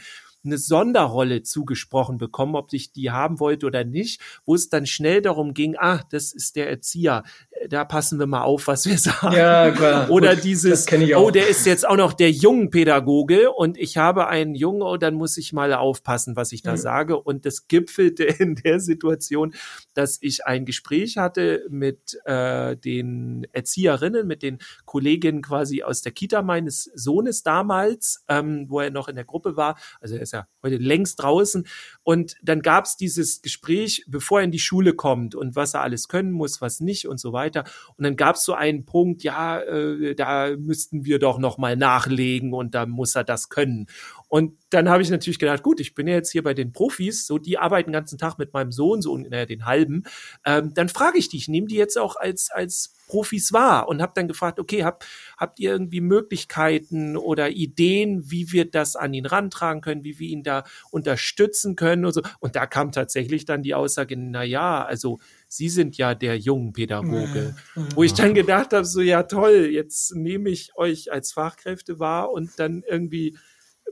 [SPEAKER 3] eine Sonderrolle zugesprochen bekommen, ob ich die haben wollte oder nicht, wo es dann schnell darum ging, ah, das ist der Erzieher. Da passen wir mal auf, was wir sagen.
[SPEAKER 2] Ja, klar.
[SPEAKER 3] Oder
[SPEAKER 2] Gut,
[SPEAKER 3] dieses, oh, der ist jetzt auch noch der Jungenpädagoge und ich habe einen Jungen, oh, dann muss ich mal aufpassen, was ich da
[SPEAKER 2] Mhm.
[SPEAKER 3] sage. Und das gipfelte in der Situation, dass ich ein Gespräch hatte mit äh, den Erzieherinnen, mit den Kolleginnen quasi aus der Kita meines Sohnes damals, ähm, wo er noch in der Gruppe war. Also er ist ja heute längst draußen. Und dann gab es dieses Gespräch, bevor er in die Schule kommt und was er alles können muss, was nicht und so weiter. Und dann gab es so einen Punkt, ja, äh, da müssten wir doch noch mal nachlegen und da muss er das können. Und dann habe ich natürlich gedacht, gut, ich bin ja jetzt hier bei den Profis, so die arbeiten den ganzen Tag mit meinem Sohn, so naja, den halben. Ähm, dann frage ich die, ich nehme die jetzt auch als als Profis wahr und habe dann gefragt, okay, hab, habt ihr irgendwie Möglichkeiten oder Ideen, wie wir das an ihn rantragen können, wie wir ihn da unterstützen können und so. Und da kam tatsächlich dann die Aussage, na ja, also Sie sind ja der Jungenpädagoge. Wo ich dann gedacht habe, so ja toll, jetzt nehme ich euch als Fachkräfte wahr und dann irgendwie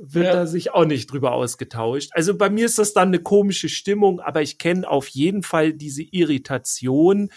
[SPEAKER 3] wird
[SPEAKER 2] Ja.
[SPEAKER 3] da sich auch nicht drüber ausgetauscht. Also bei mir ist das dann eine komische Stimmung, aber ich kenne auf jeden Fall diese Irritation.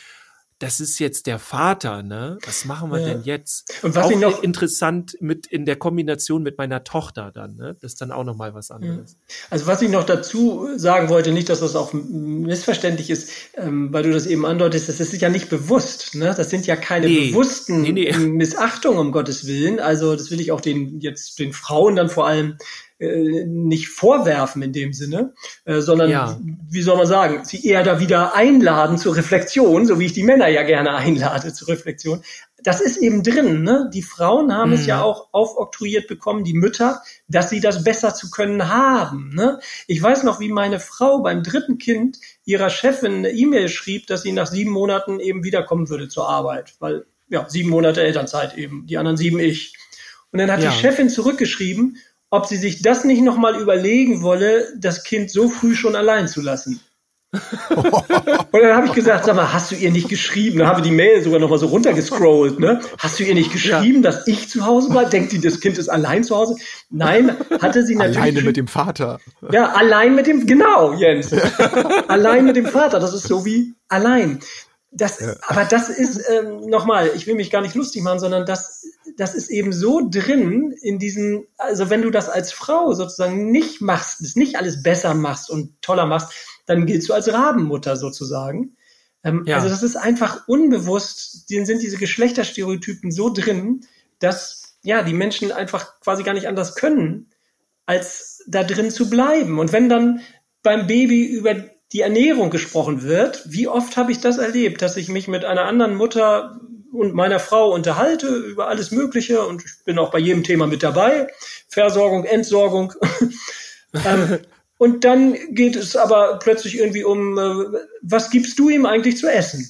[SPEAKER 3] Das ist jetzt der Vater, ne? Was machen wir
[SPEAKER 2] Ja.
[SPEAKER 3] denn jetzt?
[SPEAKER 2] Und was
[SPEAKER 3] auch
[SPEAKER 2] ich noch-
[SPEAKER 3] interessant mit in der Kombination mit meiner Tochter dann, ne? Das ist dann auch noch mal was anderes.
[SPEAKER 2] Also was ich noch dazu sagen wollte, nicht, dass das auch missverständlich ist, ähm, weil du das eben andeutest, das ist ja nicht bewusst. Ne? Das sind ja keine
[SPEAKER 3] Nee.
[SPEAKER 2] bewussten
[SPEAKER 3] Nee, nee.
[SPEAKER 2] Missachtungen, um Gottes Willen. Also das will ich auch den jetzt den Frauen dann vor allem äh, nicht vorwerfen in dem Sinne, äh, sondern
[SPEAKER 3] Ja.
[SPEAKER 2] wie soll man sagen, sie eher da wieder einladen zur Reflexion, so wie ich die Männer ja gerne einlade zur Reflexion. Das ist eben drin. Ne? Die Frauen haben es
[SPEAKER 3] Mhm.
[SPEAKER 2] ja auch aufoktroyiert bekommen, die Mütter, dass sie das besser zu können haben. Ne? Ich weiß noch, wie meine Frau beim dritten Kind ihrer Chefin eine E-Mail schrieb, dass sie nach sieben Monaten eben wiederkommen würde zur Arbeit, weil ja sieben Monate Elternzeit eben, die anderen sieben ich. Und dann hat
[SPEAKER 3] Ja.
[SPEAKER 2] die Chefin zurückgeschrieben, ob sie sich das nicht nochmal überlegen wolle, das Kind so früh schon allein zu lassen. Und dann habe ich gesagt, sag mal, hast du ihr nicht geschrieben? Dann habe ich die Mail sogar nochmal so runtergescrollt, ne? Hast du ihr nicht geschrieben, dass ich zu Hause bleibe? Denkt sie, das Kind ist allein zu Hause? Nein, hatte sie natürlich.
[SPEAKER 4] Alleine mit dem Vater.
[SPEAKER 2] Ja, allein mit dem, genau, Jens. allein mit dem Vater, das ist so wie allein. Das, Aber das ist, ähm, nochmal, ich will mich gar nicht lustig machen, sondern das, das ist eben so drin in diesen, also wenn du das als Frau sozusagen nicht machst, das nicht alles besser machst und toller machst, dann giltst du als Rabenmutter sozusagen. Ähm,
[SPEAKER 3] Ja.
[SPEAKER 2] Also das ist einfach unbewusst, denen sind diese Geschlechterstereotypen so drin, dass ja die Menschen einfach quasi gar nicht anders können, als da drin zu bleiben. Und wenn dann beim Baby über die Ernährung gesprochen wird, wie oft habe ich das erlebt, dass ich mich mit einer anderen Mutter und meiner Frau unterhalte über alles Mögliche und ich bin auch bei jedem Thema mit dabei. Versorgung, Entsorgung. ähm, und dann geht es aber plötzlich irgendwie um, äh, was gibst du ihm eigentlich zu essen?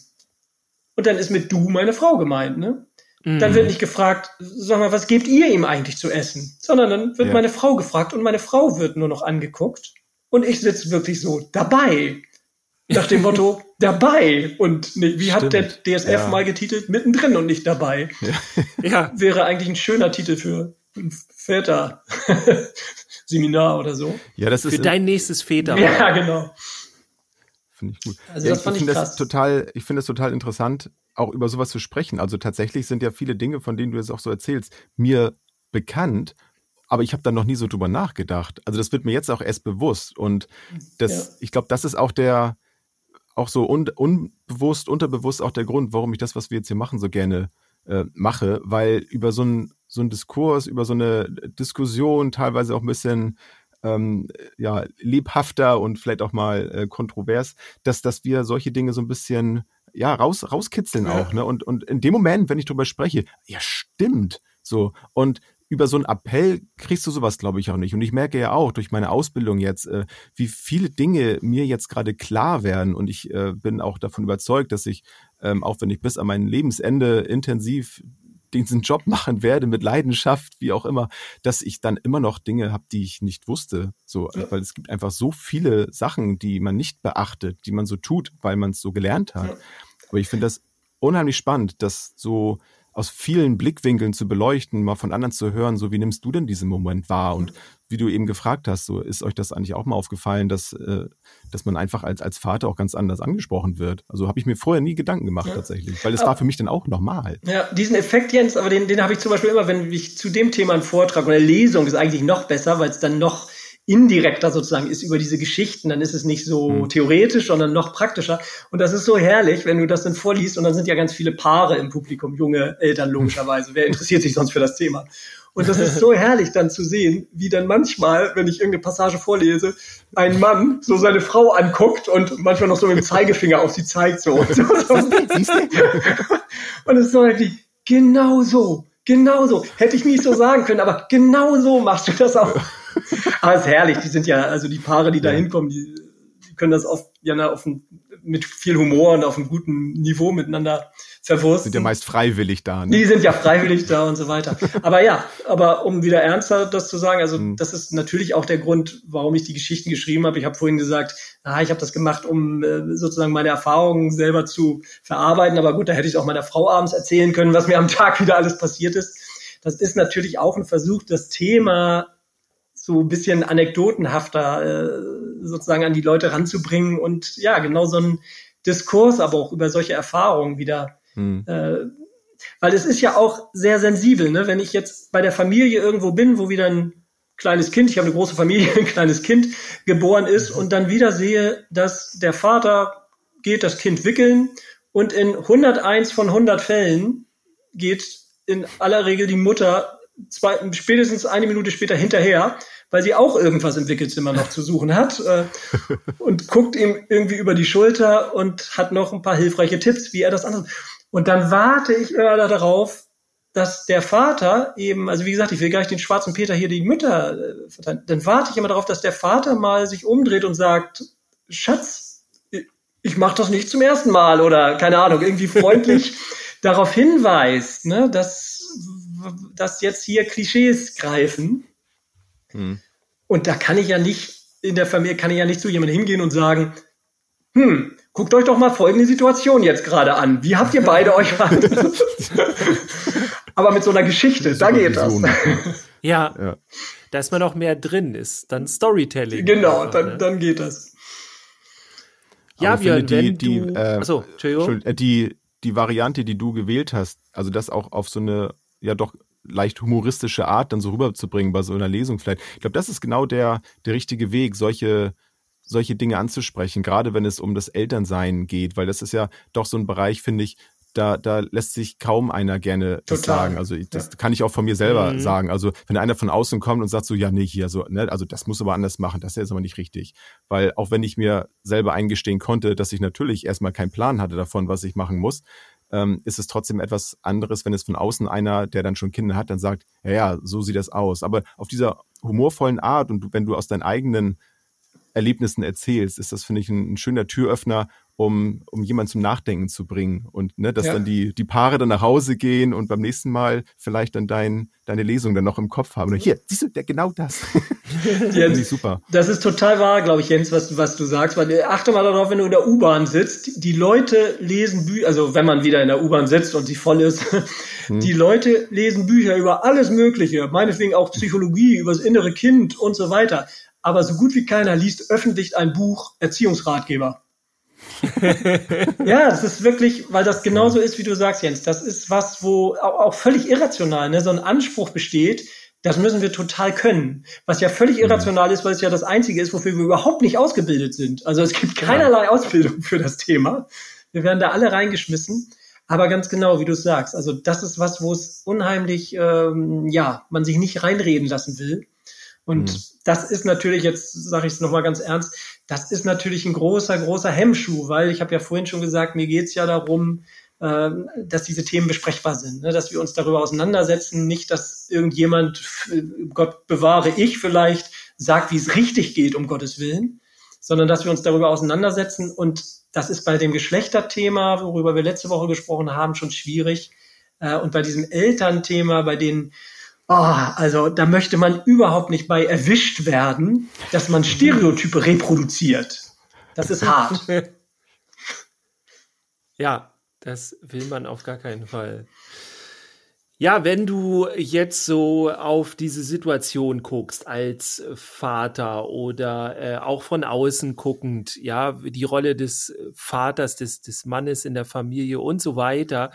[SPEAKER 2] Und dann ist mit du meine Frau gemeint, ne? Dann wird nicht gefragt, sag mal, was gebt ihr ihm eigentlich zu essen? Sondern dann wird
[SPEAKER 4] Ja.
[SPEAKER 2] meine Frau gefragt und meine Frau wird nur noch angeguckt und ich sitze wirklich so dabei. Nach dem Motto, dabei. Und nicht, wie hat der. DSF
[SPEAKER 4] Ja.
[SPEAKER 2] mal getitelt? Mittendrin und nicht dabei.
[SPEAKER 3] Ja,
[SPEAKER 2] Wäre eigentlich ein schöner Titel für ein Väter-Seminar oder so.
[SPEAKER 4] Ja, das
[SPEAKER 3] für
[SPEAKER 4] ist
[SPEAKER 3] dein nächstes Väter.
[SPEAKER 2] Ja, genau.
[SPEAKER 4] Finde ich gut.
[SPEAKER 2] Also
[SPEAKER 4] ja,
[SPEAKER 2] das fand ich
[SPEAKER 4] finde
[SPEAKER 2] krass.
[SPEAKER 4] das total, ich finde es total interessant, auch über sowas zu sprechen. Also tatsächlich sind ja viele Dinge, von denen du jetzt auch so erzählst, mir bekannt, aber ich habe da noch nie so drüber nachgedacht. Also das wird mir jetzt auch erst bewusst. Und das,
[SPEAKER 2] Ja.
[SPEAKER 4] ich glaube, das ist auch der, auch so un, unbewusst, unterbewusst auch der Grund, warum ich das, was wir jetzt hier machen, so gerne äh, mache, weil über so einen so einen Diskurs, über so eine Diskussion, teilweise auch ein bisschen ähm, ja, lebhafter und vielleicht auch mal äh, kontrovers, dass, dass wir solche Dinge so ein bisschen ja, raus, rauskitzeln
[SPEAKER 2] Ja.
[SPEAKER 4] auch. Ne? Und, und in dem Moment, wenn ich drüber spreche, ja, stimmt. So. Und über so einen Appell kriegst du sowas, glaube ich, auch nicht. Und ich merke ja auch durch meine Ausbildung jetzt, äh, wie viele Dinge mir jetzt gerade klar werden. Und ich äh, bin auch davon überzeugt, dass ich, ähm, auch wenn ich bis an mein Lebensende intensiv diesen Job machen werde mit Leidenschaft, wie auch immer, dass ich dann immer noch Dinge habe, die ich nicht wusste. So,
[SPEAKER 2] Ja.
[SPEAKER 4] weil es gibt einfach so viele Sachen, die man nicht beachtet, die man so tut, weil man es so gelernt hat.
[SPEAKER 2] Ja.
[SPEAKER 4] Aber ich finde das unheimlich spannend, das so aus vielen Blickwinkeln zu beleuchten, mal von anderen zu hören, so wie nimmst du denn diesen Moment wahr? Und wie du eben gefragt hast, so ist euch das eigentlich auch mal aufgefallen, dass, äh, dass man einfach als, als Vater auch ganz anders angesprochen wird. Also habe ich mir vorher nie Gedanken gemacht ja. tatsächlich, weil es war für mich dann auch normal.
[SPEAKER 2] Ja, diesen Effekt, Jens, aber den, den habe ich zum Beispiel immer, wenn ich zu dem Thema einen Vortrag oder Lesung ist eigentlich noch besser, weil es dann noch indirekter sozusagen ist über diese Geschichten, dann ist es nicht so mhm. theoretisch, sondern noch praktischer. Und das ist so herrlich, wenn du das dann vorliest und dann sind ja ganz viele Paare im Publikum, junge Eltern logischerweise. Wer interessiert sich sonst für das Thema? Und das ist so herrlich dann zu sehen, wie dann manchmal, wenn ich irgendeine Passage vorlese, ein Mann so seine Frau anguckt und manchmal noch so mit dem Zeigefinger auf sie zeigt so. Und, so. und es ist so wirklich genau so, genau so. Hätte ich nicht so sagen können, aber genau so machst du das auch. Aber es ist herrlich, die sind ja, also die Paare, die da hinkommen, die, die können das oft ja auf ein, mit viel Humor und auf einem guten Niveau miteinander verwursten.
[SPEAKER 4] Sind ja meist freiwillig da.
[SPEAKER 2] Ne? Die sind ja freiwillig da und so weiter. Aber ja, aber um wieder ernster das zu sagen, also mhm. das ist natürlich auch der Grund, warum ich die Geschichten geschrieben habe. Ich habe vorhin gesagt, ah, ich habe das gemacht, um äh, sozusagen meine Erfahrungen selber zu verarbeiten. Aber gut, da hätte ich auch meiner Frau abends erzählen können, was mir am Tag wieder alles passiert ist. Das ist natürlich auch ein Versuch, das Thema so ein bisschen anekdotenhafter äh, sozusagen an die Leute ranzubringen und ja, genau so ein Diskurs, aber auch über solche Erfahrungen wieder. Hm. Äh, weil es ist ja auch sehr sensibel, ne? wenn ich jetzt bei der Familie irgendwo bin, wo wieder ein kleines Kind, ich habe eine große Familie, ein kleines Kind geboren ist und dann wieder sehe, dass der Vater geht das Kind wickeln und in 101 von 100 Fällen geht in aller Regel die Mutter zwei, spätestens eine Minute später hinterher weil sie auch irgendwas im Wickelzimmer noch zu suchen hat äh, und guckt ihm irgendwie über die Schulter und hat noch ein paar hilfreiche Tipps, wie er das anders. Und dann warte ich immer darauf, dass der Vater eben, also wie gesagt, ich will gar nicht den schwarzen Peter hier die Mütter äh, verteilen, dann warte ich immer darauf, dass der Vater mal sich umdreht und sagt, Schatz, ich mache das nicht zum ersten Mal oder keine Ahnung, irgendwie freundlich darauf hinweist, ne, dass, dass jetzt hier Klischees greifen. Mhm. Und da kann ich ja nicht, in der Familie kann ich ja nicht zu jemandem hingehen und sagen, hm, guckt euch doch mal folgende Situation jetzt gerade an. Wie habt ihr beide euch Aber mit so einer Geschichte, da geht das.
[SPEAKER 3] Ja, ja, da ist man auch mehr drin, ist dann Storytelling.
[SPEAKER 2] Genau, einfach, dann, ne? dann geht das.
[SPEAKER 3] Ja, Björn, die, wenn
[SPEAKER 4] die,
[SPEAKER 3] du,
[SPEAKER 4] äh, achso, Entschuldigung. Äh, die, die Variante, die du gewählt hast, also das auch auf so eine, ja doch leicht humoristische Art dann so rüberzubringen bei so einer Lesung vielleicht. Ich glaube, das ist genau der, der richtige Weg, solche, solche Dinge anzusprechen, gerade wenn es um das Elternsein geht, weil das ist ja doch so ein Bereich, finde ich, da, da lässt sich kaum einer gerne das sagen. Also das ja. kann ich auch von mir selber mhm. sagen. Also wenn einer von außen kommt und sagt so, ja, nee, hier so, ne, also das muss aber anders machen, das ist jetzt aber nicht richtig. Weil auch wenn ich mir selber eingestehen konnte, dass ich natürlich erstmal keinen Plan hatte davon, was ich machen muss, ähm, ist es trotzdem etwas anderes, wenn es von außen einer, der dann schon Kinder hat, dann sagt, ja, ja, so sieht das aus. Aber auf dieser humorvollen Art und wenn du aus deinen eigenen Erlebnissen erzählst, ist das, finde ich, ein, ein schöner Türöffner, um, um jemanden zum Nachdenken zu bringen. Und ne, dass ja. dann die, die Paare dann nach Hause gehen und beim nächsten Mal vielleicht dann dein, deine Lesung dann noch im Kopf haben. Und hier, siehst du, der, genau das.
[SPEAKER 2] Jens, ich super. Das ist total wahr, glaube ich, Jens, was, was du sagst. Weil achte mal darauf, wenn du in der U-Bahn sitzt, die Leute lesen Bücher, also wenn man wieder in der U-Bahn sitzt und sie voll ist, hm. die Leute lesen Bücher über alles Mögliche, meinetwegen auch Psychologie, über das innere Kind und so weiter. Aber so gut wie keiner liest öffentlich ein Buch Erziehungsratgeber. ja, das ist wirklich, weil das genauso ist, wie du sagst, Jens. Das ist was, wo auch, völlig irrational, ne, so ein Anspruch besteht, das müssen wir total können. Was ja völlig mhm. irrational ist, weil es ja das Einzige ist, wofür wir überhaupt nicht ausgebildet sind. Also es gibt keinerlei Ausbildung für das Thema. Wir werden da alle reingeschmissen. Aber ganz genau, wie du sagst, also das ist was, wo es unheimlich, ähm, ja, man sich nicht reinreden lassen will. Und mhm. das ist natürlich, jetzt sage ich es nochmal ganz ernst, das ist natürlich ein großer, großer Hemmschuh, weil ich habe ja vorhin schon gesagt, mir geht's ja darum, äh, dass diese Themen besprechbar sind, ne? dass wir uns darüber auseinandersetzen, nicht, dass irgendjemand, Gott bewahre ich vielleicht, sagt, wie es richtig geht, um Gottes Willen, sondern dass wir uns darüber auseinandersetzen. Und das ist bei dem Geschlechterthema, worüber wir letzte Woche gesprochen haben, schon schwierig. Äh, und bei diesem Elternthema, bei den Oh, also da möchte man überhaupt nicht bei erwischt werden, dass man Stereotype reproduziert. Das ist hart.
[SPEAKER 3] Ja, das will man auf gar keinen Fall. Ja, wenn du jetzt so auf diese Situation guckst als Vater oder äh, auch von außen guckend, ja, die Rolle des Vaters, des, des Mannes in der Familie und so weiter,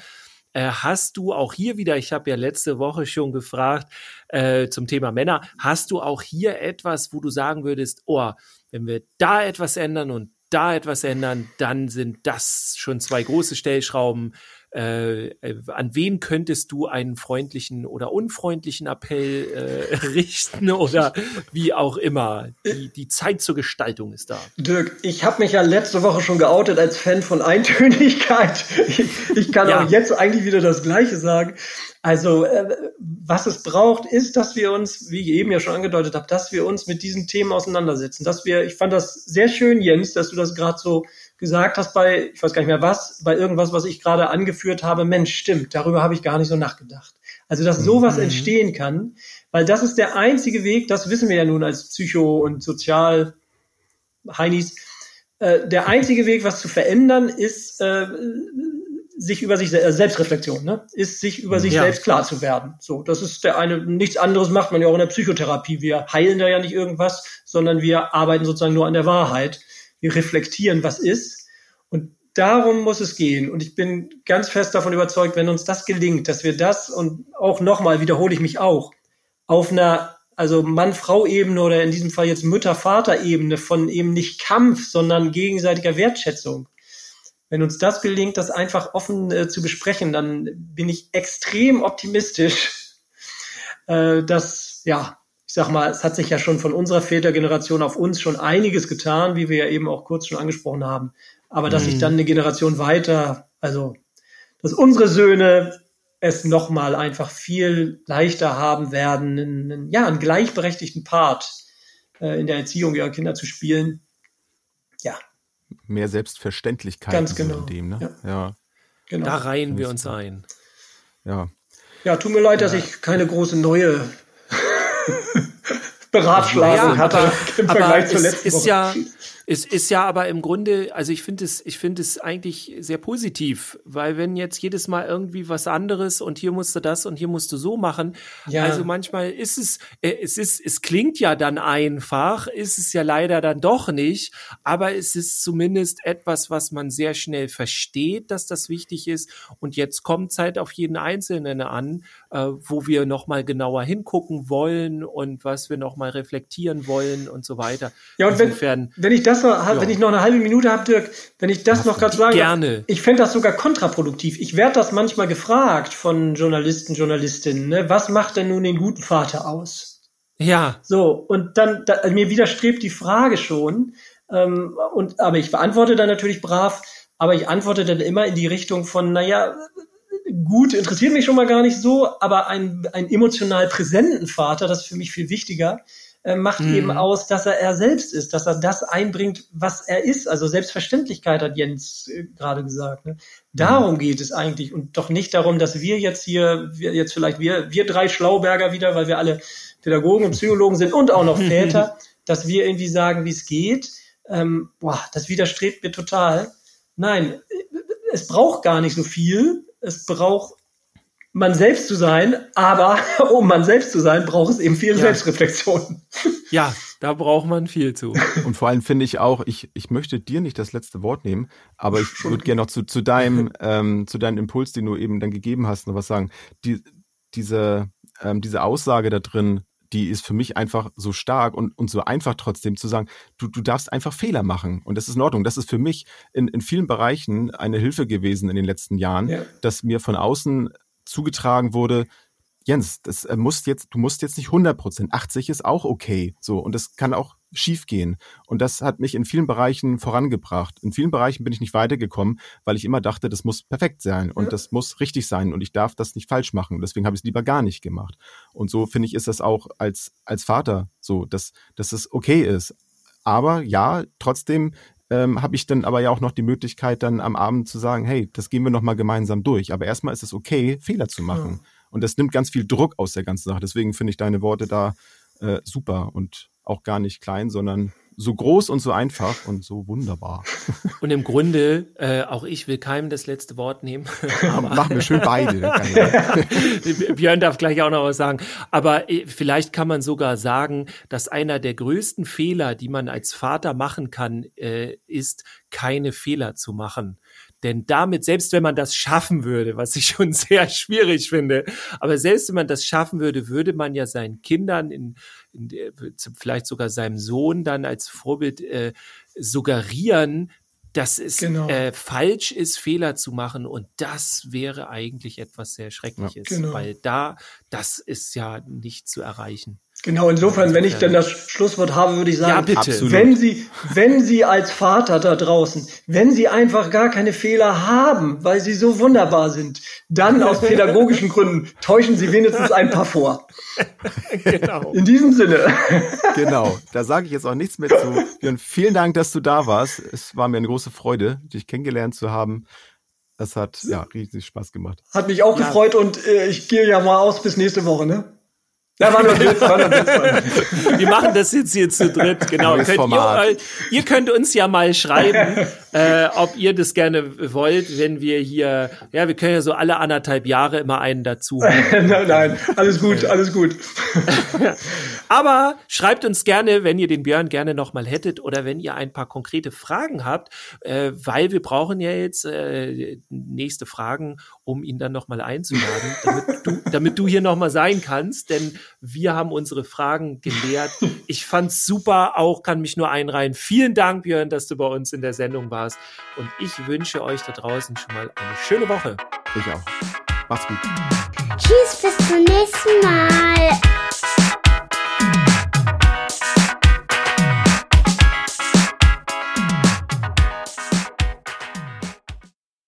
[SPEAKER 3] äh, hast du auch hier wieder, ich habe ja letzte Woche schon gefragt äh, zum Thema Männer, hast du auch hier etwas, wo du sagen würdest, oh, wenn wir da etwas ändern und da etwas ändern, dann sind das schon zwei große Stellschrauben, äh, äh, an wen könntest du einen freundlichen oder unfreundlichen Appell äh, richten oder wie auch immer. Die, die Zeit zur Gestaltung ist da.
[SPEAKER 2] Dirk, ich habe mich ja letzte Woche schon geoutet als Fan von Eintönigkeit. Ich, ich kann ja. auch jetzt eigentlich wieder das Gleiche sagen. Also äh, was es braucht, ist, dass wir uns, wie ich eben ja schon angedeutet habe, dass wir uns mit diesen Themen auseinandersetzen. Dass wir, ich fand das sehr schön, Jens, dass du das gerade so gesagt hast bei, ich weiß gar nicht mehr was, bei irgendwas, was ich gerade angeführt habe, Mensch, stimmt, darüber habe ich gar nicht so nachgedacht. Also, dass sowas mhm. entstehen kann, weil das ist der einzige Weg, das wissen wir ja nun als Psycho- und Sozial-Heinis, äh, der einzige Weg, was zu verändern, ist, äh, sich über sich äh, Selbstreflexion, ne? ist sich über sich ja. selbst klar zu werden. So, das ist der eine. Nichts anderes macht man ja auch in der Psychotherapie. Wir heilen da ja nicht irgendwas, sondern wir arbeiten sozusagen nur an der Wahrheit reflektieren, was ist. Und darum muss es gehen. Und ich bin ganz fest davon überzeugt, wenn uns das gelingt, dass wir das und auch nochmal wiederhole ich mich auch, auf einer also Mann-Frau-Ebene oder in diesem Fall jetzt Mütter-Vater-Ebene von eben nicht Kampf, sondern gegenseitiger Wertschätzung. Wenn uns das gelingt, das einfach offen äh, zu besprechen, dann bin ich extrem optimistisch, äh, dass ja ich sag mal, es hat sich ja schon von unserer Vätergeneration auf uns schon einiges getan, wie wir ja eben auch kurz schon angesprochen haben. Aber dass sich mhm. dann eine Generation weiter, also dass unsere Söhne es nochmal einfach viel leichter haben werden, einen, ja, einen gleichberechtigten Part äh, in der Erziehung ihrer Kinder zu spielen. Ja.
[SPEAKER 4] Mehr Selbstverständlichkeit.
[SPEAKER 2] Ganz genau.
[SPEAKER 4] In dem, ne? ja. ja.
[SPEAKER 3] Genau. Da reihen wir uns ein.
[SPEAKER 4] Ja.
[SPEAKER 2] Ja, tut mir leid, dass ich keine große neue Beratschlagen
[SPEAKER 3] ja, hatte aber, im Vergleich zur letzten ist Woche. Ja, es ist ja aber im Grunde, also ich finde es, ich finde es eigentlich sehr positiv, weil wenn jetzt jedes Mal irgendwie was anderes und hier musst du das und hier musst du so machen, ja. also manchmal ist es, äh, es ist, es klingt ja dann einfach, ist es ja leider dann doch nicht, aber es ist zumindest etwas, was man sehr schnell versteht, dass das wichtig ist und jetzt kommt es halt auf jeden Einzelnen an, äh, wo wir nochmal genauer hingucken wollen und was wir nochmal reflektieren wollen und so weiter.
[SPEAKER 2] Ja, und Insofern, wenn, wenn ich das das noch, ja. wenn ich noch eine halbe Minute habe, Dirk, wenn ich das noch gerade sage,
[SPEAKER 3] gerne.
[SPEAKER 2] ich fände das sogar kontraproduktiv. Ich werde das manchmal gefragt von Journalisten, Journalistinnen, ne? was macht denn nun den guten Vater aus?
[SPEAKER 3] Ja.
[SPEAKER 2] So, und dann, da, mir widerstrebt die Frage schon, ähm, und, aber ich beantworte dann natürlich brav, aber ich antworte dann immer in die Richtung von, naja, gut, interessiert mich schon mal gar nicht so, aber ein, ein emotional präsenten Vater, das ist für mich viel wichtiger, äh, macht mhm. eben aus, dass er er selbst ist, dass er das einbringt, was er ist. Also Selbstverständlichkeit hat Jens äh, gerade gesagt. Ne? Darum mhm. geht es eigentlich und doch nicht darum, dass wir jetzt hier, wir jetzt vielleicht wir, wir drei Schlauberger wieder, weil wir alle Pädagogen und Psychologen sind und auch noch Väter, dass wir irgendwie sagen, wie es geht. Ähm, boah, das widerstrebt mir total. Nein, es braucht gar nicht so viel. Es braucht man selbst zu sein, aber um man selbst zu sein, braucht es eben viel ja. Selbstreflexion.
[SPEAKER 3] Ja, da braucht man viel zu.
[SPEAKER 4] Und vor allem finde ich auch, ich, ich möchte dir nicht das letzte Wort nehmen, aber ich würde gerne noch zu, zu deinem, ähm, zu deinem Impuls, den du eben dann gegeben hast, noch was sagen. Die, diese, ähm, diese Aussage da drin, die ist für mich einfach so stark und, und so einfach trotzdem zu sagen, du, du darfst einfach Fehler machen. Und das ist in Ordnung. Das ist für mich in, in vielen Bereichen eine Hilfe gewesen in den letzten Jahren, ja. dass mir von außen zugetragen wurde, Jens, das äh, muss jetzt, du musst jetzt nicht 100 Prozent, 80 ist auch okay, so und das kann auch schief gehen. Und das hat mich in vielen Bereichen vorangebracht. In vielen Bereichen bin ich nicht weitergekommen, weil ich immer dachte, das muss perfekt sein und ja. das muss richtig sein und ich darf das nicht falsch machen. Deswegen habe ich es lieber gar nicht gemacht. Und so finde ich, ist das auch als als Vater so, dass dass es okay ist. Aber ja, trotzdem ähm, habe ich dann aber ja auch noch die Möglichkeit, dann am Abend zu sagen, hey, das gehen wir noch mal gemeinsam durch. Aber erstmal ist es okay, Fehler zu machen. Ja. Und das nimmt ganz viel Druck aus der ganzen Sache. Deswegen finde ich deine Worte da äh, super und auch gar nicht klein, sondern so groß und so einfach und so wunderbar.
[SPEAKER 3] Und im Grunde, äh, auch ich will keinem das letzte Wort nehmen.
[SPEAKER 4] Machen wir schön beide.
[SPEAKER 3] Björn darf gleich auch noch was sagen. Aber äh, vielleicht kann man sogar sagen, dass einer der größten Fehler, die man als Vater machen kann, äh, ist, keine Fehler zu machen. Denn damit, selbst wenn man das schaffen würde, was ich schon sehr schwierig finde, aber selbst wenn man das schaffen würde, würde man ja seinen Kindern, in, in vielleicht sogar seinem Sohn dann als Vorbild äh, suggerieren, dass es genau. äh, falsch ist, Fehler zu machen. Und das wäre eigentlich etwas sehr Schreckliches, ja, genau. weil da, das ist ja nicht zu erreichen.
[SPEAKER 2] Genau, insofern, wenn ich denn das Schlusswort habe, würde ich sagen,
[SPEAKER 3] ja, bitte.
[SPEAKER 2] wenn Sie, wenn Sie als Vater da draußen, wenn Sie einfach gar keine Fehler haben, weil Sie so wunderbar sind, dann aus pädagogischen Gründen täuschen Sie wenigstens ein paar vor. Genau. In diesem Sinne.
[SPEAKER 4] Genau, da sage ich jetzt auch nichts mehr zu. Björn, vielen Dank, dass du da warst. Es war mir eine große Freude, dich kennengelernt zu haben. Das hat ja riesig Spaß gemacht.
[SPEAKER 2] Hat mich auch ja. gefreut und äh, ich gehe ja mal aus bis nächste Woche, ne?
[SPEAKER 3] Ja, war nur Witz, war nur Witz. Wir machen das jetzt hier zu dritt, genau. Könnt ihr, ihr, könnt uns ja mal schreiben, äh, ob ihr das gerne wollt, wenn wir hier, ja, wir können ja so alle anderthalb Jahre immer einen dazu.
[SPEAKER 2] nein, nein, alles gut, alles gut.
[SPEAKER 3] Aber schreibt uns gerne, wenn ihr den Björn gerne nochmal hättet oder wenn ihr ein paar konkrete Fragen habt, äh, weil wir brauchen ja jetzt äh, nächste Fragen, um ihn dann nochmal einzuladen, damit du, damit du hier nochmal sein kannst, denn wir haben unsere Fragen gelehrt. Ich fand's super, auch kann mich nur einreihen. Vielen Dank, Björn, dass du bei uns in der Sendung warst. Und ich wünsche euch da draußen schon mal eine schöne Woche.
[SPEAKER 4] Ich auch. Macht's gut.
[SPEAKER 1] Tschüss, bis zum nächsten Mal.